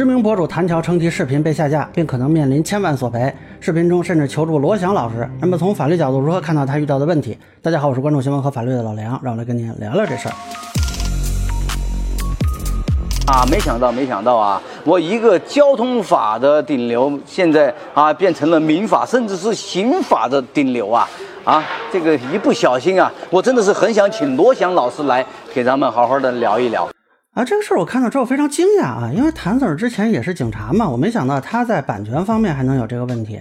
知名博主谭乔称其视频被下架，并可能面临千万索赔。视频中甚至求助罗翔老师。那么从法律角度，如何看到他遇到的问题？大家好，我是关注新闻和法律的老梁，让我来跟您聊聊这事儿。啊，没想到，没想到啊！我一个交通法的顶流，现在啊变成了民法，甚至是刑法的顶流啊！啊，这个一不小心啊，我真的是很想请罗翔老师来给咱们好好的聊一聊。啊，这个事儿我看到之后非常惊讶啊，因为谭 Sir 之前也是警察嘛，我没想到他在版权方面还能有这个问题。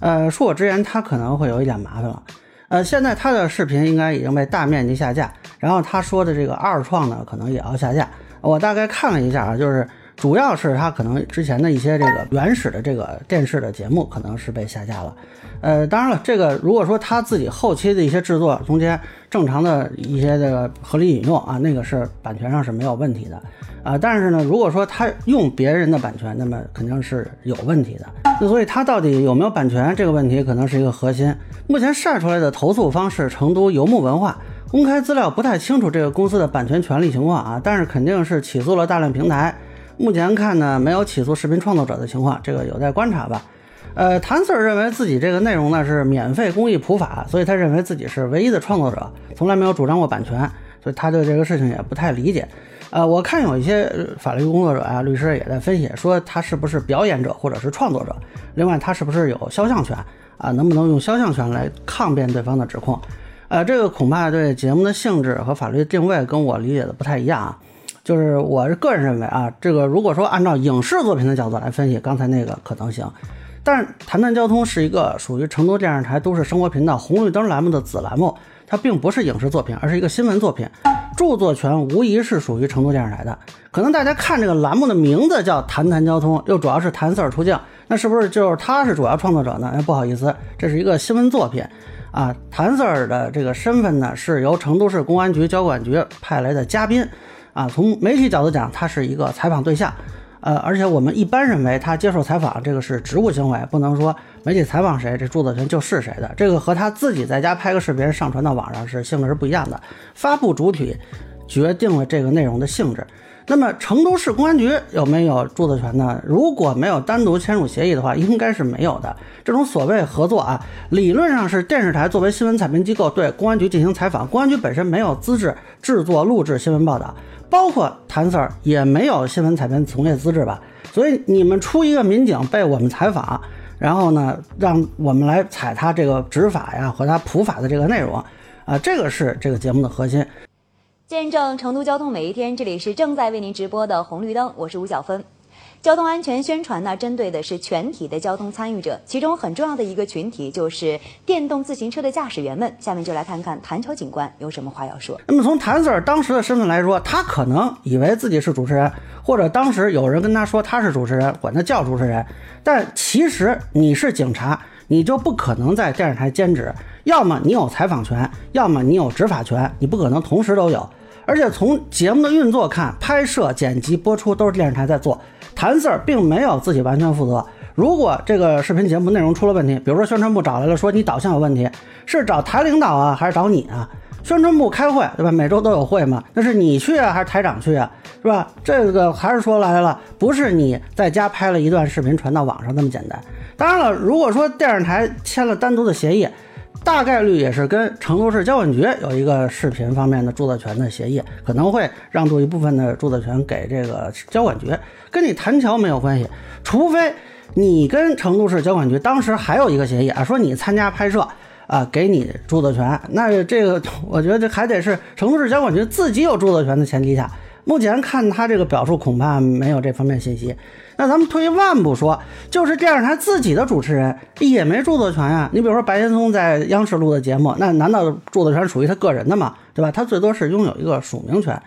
呃，恕我直言，他可能会有一点麻烦了。呃，现在他的视频应该已经被大面积下架，然后他说的这个二创呢，可能也要下架。我大概看了一下啊，就是主要是他可能之前的一些这个原始的这个电视的节目可能是被下架了。呃，当然了，这个如果说他自己后期的一些制作中间正常的一些这个合理引用啊，那个是版权上是没有问题的啊。但是呢，如果说他用别人的版权，那么肯定是有问题的。那所以他到底有没有版权这个问题，可能是一个核心。目前晒出来的投诉方是成都游牧文化。公开资料不太清楚这个公司的版权权利情况啊，但是肯定是起诉了大量平台。目前看呢，没有起诉视频创作者的情况，这个有待观察吧。呃，谭 Sir 认为自己这个内容呢是免费公益普法，所以他认为自己是唯一的创作者，从来没有主张过版权，所以他对这个事情也不太理解。呃，我看有一些法律工作者啊、律师也在分析，说他是不是表演者或者是创作者，另外他是不是有肖像权啊？能不能用肖像权来抗辩对方的指控？呃，这个恐怕对节目的性质和法律定位跟我理解的不太一样啊。就是我是个人认为啊，这个如果说按照影视作品的角度来分析，刚才那个可能行。但是谈谈交通是一个属于成都电视台都市生活频道红绿灯栏目的子栏目，它并不是影视作品，而是一个新闻作品，著作权无疑是属于成都电视台的。可能大家看这个栏目的名字叫谈谈交通，又主要是谭 Sir 出镜，那是不是就是他是主要创作者呢？哎，不好意思，这是一个新闻作品。啊，谭 Sir 的这个身份呢，是由成都市公安局交管局派来的嘉宾。啊，从媒体角度讲，他是一个采访对象。呃，而且我们一般认为他接受采访这个是职务行为，不能说媒体采访谁，这著作权就是谁的。这个和他自己在家拍个视频上传到网上是性质是不一样的。发布主体决定了这个内容的性质。那么成都市公安局有没有著作权呢？如果没有单独签署协议的话，应该是没有的。这种所谓合作啊，理论上是电视台作为新闻采编机构对公安局进行采访，公安局本身没有资质制作录制新闻报道，包括谭 Sir 也没有新闻采编从业资质吧。所以你们出一个民警被我们采访，然后呢，让我们来采他这个执法呀和他普法的这个内容啊，这个是这个节目的核心。见证成都交通每一天，这里是正在为您直播的红绿灯，我是吴小芬。交通安全宣传呢，针对的是全体的交通参与者，其中很重要的一个群体就是电动自行车的驾驶员们。下面就来看看谭桥警官有什么话要说。那么从谭 Sir 当时的身份来说，他可能以为自己是主持人，或者当时有人跟他说他是主持人，管他叫主持人。但其实你是警察，你就不可能在电视台兼职。要么你有采访权，要么你有执法权，你不可能同时都有。而且从节目的运作看，拍摄、剪辑、播出都是电视台在做，谭 Sir 并没有自己完全负责。如果这个视频节目内容出了问题，比如说宣传部找来了说你导向有问题，是找台领导啊，还是找你啊？宣传部开会对吧？每周都有会嘛，那是你去啊，还是台长去啊？是吧？这个还是说来了，不是你在家拍了一段视频传到网上那么简单。当然了，如果说电视台签了单独的协议。大概率也是跟成都市交管局有一个视频方面的著作权的协议，可能会让渡一部分的著作权给这个交管局，跟你谭桥没有关系。除非你跟成都市交管局当时还有一个协议啊，说你参加拍摄啊，给你著作权，那这个 我觉得还得是成都市交管局自己有著作权的前提下。目前看他这个表述，恐怕没有这方面信息。那咱们退一万步说，就是电视台自己的主持人也没著作权呀。你比如说白岩松在央视录的节目，那难道著作权属于他个人的吗？对吧？他最多是拥有一个署名权。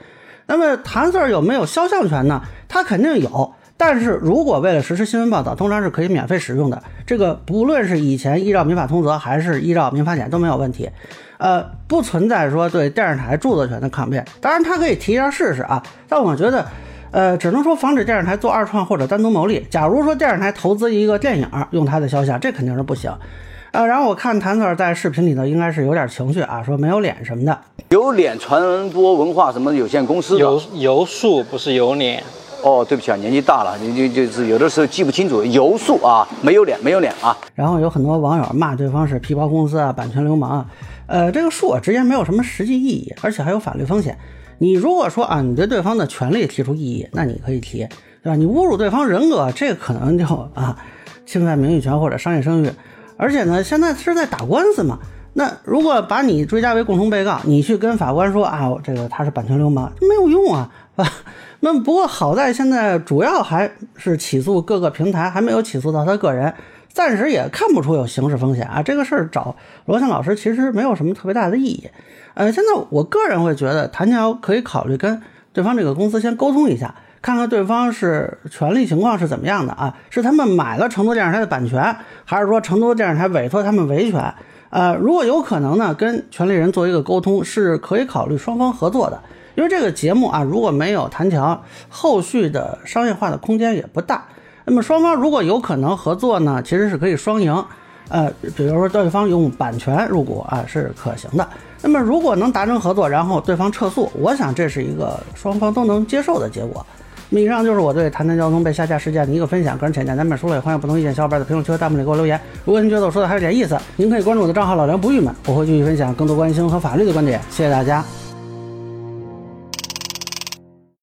那么谭 Sir 有没有肖像权呢？他肯定有。但是如果为了实施新闻报道，通常是可以免费使用的。这个不论是以前依照民法通则，还是依照民法典都没有问题。呃，不存在说对电视台著作权的抗辩。当然他可以提一下试试啊。但我觉得。呃，只能说防止电视台做二创或者单独牟利。假如说电视台投资一个电影用他的肖像，这肯定是不行。呃，然后我看谭 Sir 在视频里头应该是有点情绪啊，说没有脸什么的。有脸传播文化什么有限公司有有数不是有脸哦，对不起啊，年纪大了，你就就是有的时候记不清楚，油数啊，没有脸，没有脸啊。然后有很多网友骂对方是皮包公司啊，版权流氓啊。呃，这个恕我直言没有什么实际意义，而且还有法律风险。你如果说啊，你对对方的权利提出异议，那你可以提，对吧？你侮辱对方人格，这个可能就啊侵犯名誉权或者商业声誉。而且呢，现在是在打官司嘛。那如果把你追加为共同被告，你去跟法官说啊，这个他是版权流氓，没有用，啊。那不过好在现在主要还是起诉各个平台，还没有起诉到他个人，暂时也看不出有刑事风险啊。这个事儿找罗翔老师其实没有什么特别大的意义。呃，现在我个人会觉得，谭桥可以考虑跟对方这个公司先沟通一下，看看对方是权利情况是怎么样的啊？是他们买了成都电视台的版权，还是说成都电视台委托他们维权？呃，如果有可能呢，跟权利人做一个沟通，是可以考虑双方合作的。因为这个节目啊，如果没有谭桥，后续的商业化的空间也不大。那么双方如果有可能合作呢，其实是可以双赢。呃，比如说对方用版权入股啊，是可行的。那么如果能达成合作，然后对方撤诉，我想这是一个双方都能接受的结果。那么以上就是我对谈谈交通被下架事件的一个分享，个人浅见咱们说了，也欢迎不同意见小伙伴在评论区和弹幕里给我留言。如果您觉得我说的还有点意思，您可以关注我的账号老梁不郁闷，我会继续分享更多关于新闻和法律的观点。谢谢大家。